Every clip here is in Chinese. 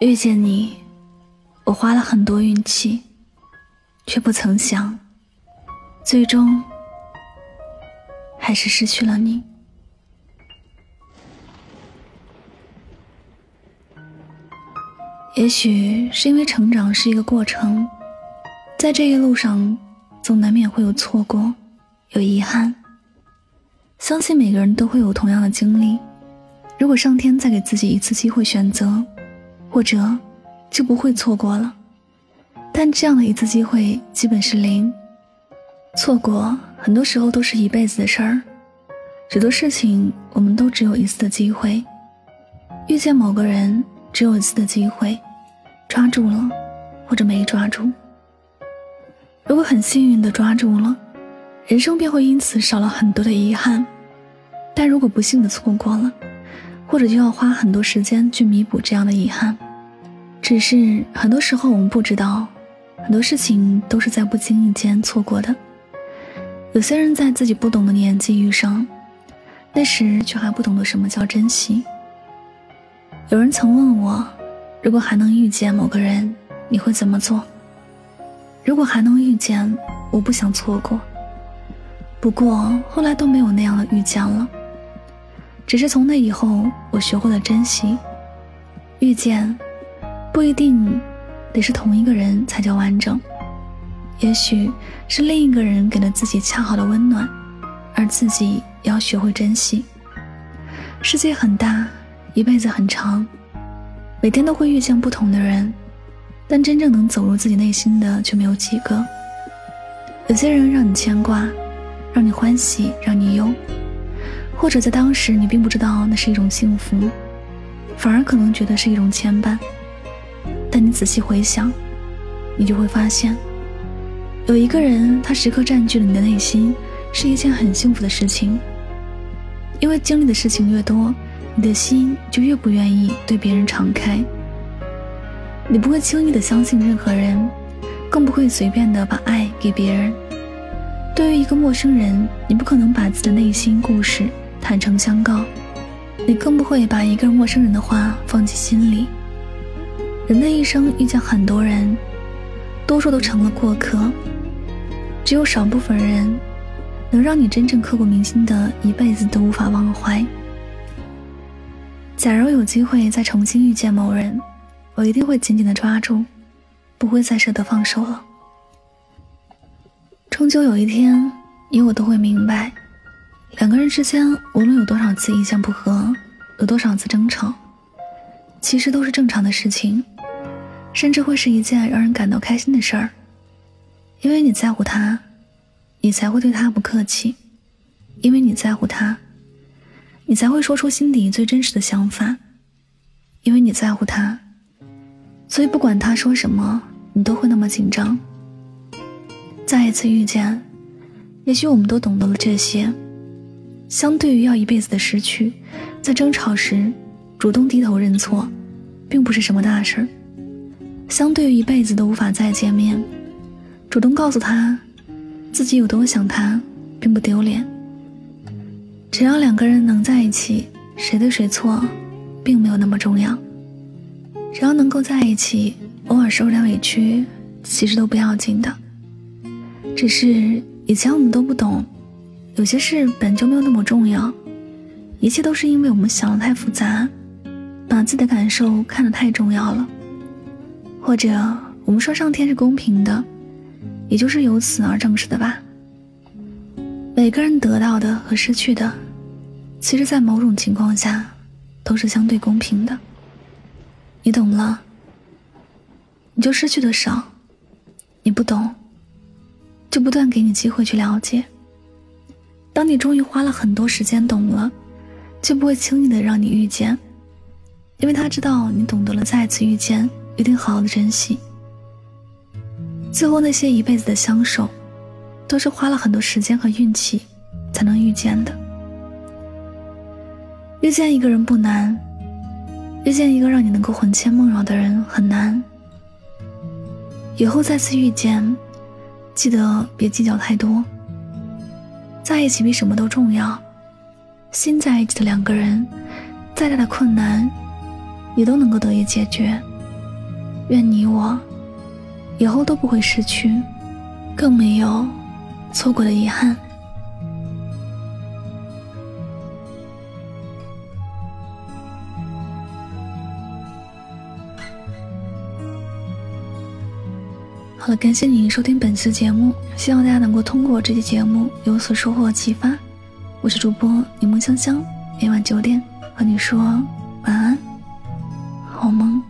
遇见你，我花了很多运气，却不曾想，最终还是失去了你。也许是因为成长是一个过程，在这一路上，总难免会有错过，有遗憾。相信每个人都会有同样的经历。如果上天再给自己一次机会选择。或者就不会错过了，但这样的一次机会基本是零。错过很多时候都是一辈子的事儿，许多事情我们都只有一次的机会。遇见某个人只有一次的机会，抓住了或者没抓住。如果很幸运的抓住了，人生便会因此少了很多的遗憾；但如果不幸的错过了，或者就要花很多时间去弥补这样的遗憾，只是很多时候我们不知道，很多事情都是在不经意间错过的。有些人在自己不懂的年纪遇上，那时却还不懂得什么叫珍惜。有人曾问我，如果还能遇见某个人，你会怎么做？如果还能遇见，我不想错过。不过后来都没有那样的遇见了。只是从那以后，我学会了珍惜。遇见，不一定得是同一个人才叫完整，也许是另一个人给了自己恰好的温暖，而自己也要学会珍惜。世界很大，一辈子很长，每天都会遇见不同的人，但真正能走入自己内心的却没有几个。有些人让你牵挂，让你欢喜，让你忧。或者在当时你并不知道那是一种幸福，反而可能觉得是一种牵绊。但你仔细回想，你就会发现，有一个人他时刻占据了你的内心，是一件很幸福的事情。因为经历的事情越多，你的心就越不愿意对别人敞开。你不会轻易的相信任何人，更不会随便的把爱给别人。对于一个陌生人，你不可能把自己的内心故事。坦诚相告，你更不会把一个陌生人的话放进心里。人的一生遇见很多人，多数都成了过客，只有少部分人能让你真正刻骨铭心的，一辈子都无法忘怀。假如有机会再重新遇见某人，我一定会紧紧的抓住，不会再舍得放手了。终究有一天，你我都会明白。两个人之间，无论有多少次意见不合，有多少次争吵，其实都是正常的事情，甚至会是一件让人感到开心的事儿。因为你在乎他，你才会对他不客气；因为你在乎他，你才会说出心底最真实的想法；因为你在乎他，所以不管他说什么，你都会那么紧张。再一次遇见，也许我们都懂得了这些。相对于要一辈子的失去，在争吵时主动低头认错，并不是什么大事儿；相对于一辈子都无法再见面，主动告诉他自己有多想他，并不丢脸。只要两个人能在一起，谁对谁错，并没有那么重要。只要能够在一起，偶尔受点委屈，其实都不要紧的。只是以前我们都不懂。有些事本就没有那么重要，一切都是因为我们想的太复杂，把自己的感受看得太重要了。或者我们说上天是公平的，也就是由此而证实的吧。每个人得到的和失去的，其实在某种情况下都是相对公平的。你懂了，你就失去的少；你不懂，就不断给你机会去了解。当你终于花了很多时间懂了，就不会轻易的让你遇见，因为他知道你懂得了再次遇见，一定好好的珍惜。最后那些一辈子的相守，都是花了很多时间和运气才能遇见的。遇见一个人不难，遇见一个让你能够魂牵梦绕的人很难。以后再次遇见，记得别计较太多。在一起比什么都重要。心在一起的两个人，再大的困难，也都能够得以解决。愿你我以后都不会失去，更没有错过的遗憾。好了，感谢您收听本次节目，希望大家能够通过这期节目有所收获启发。我是主播柠檬香香，每晚九点和你说晚安，好梦。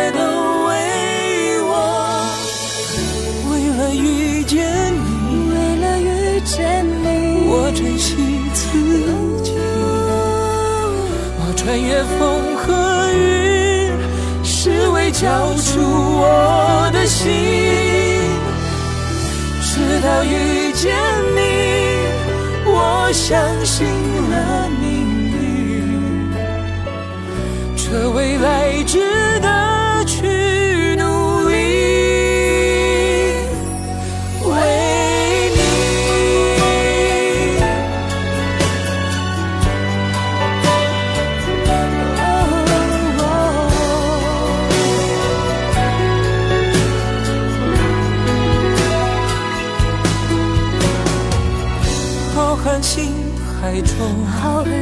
夜风和雨，是为交出我的心。直到遇见你，我相信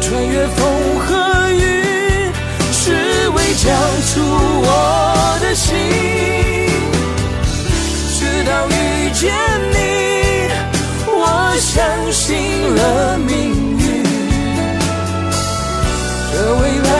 穿越风和雨只为交出我的心。直到遇见你我相信了命运。这未来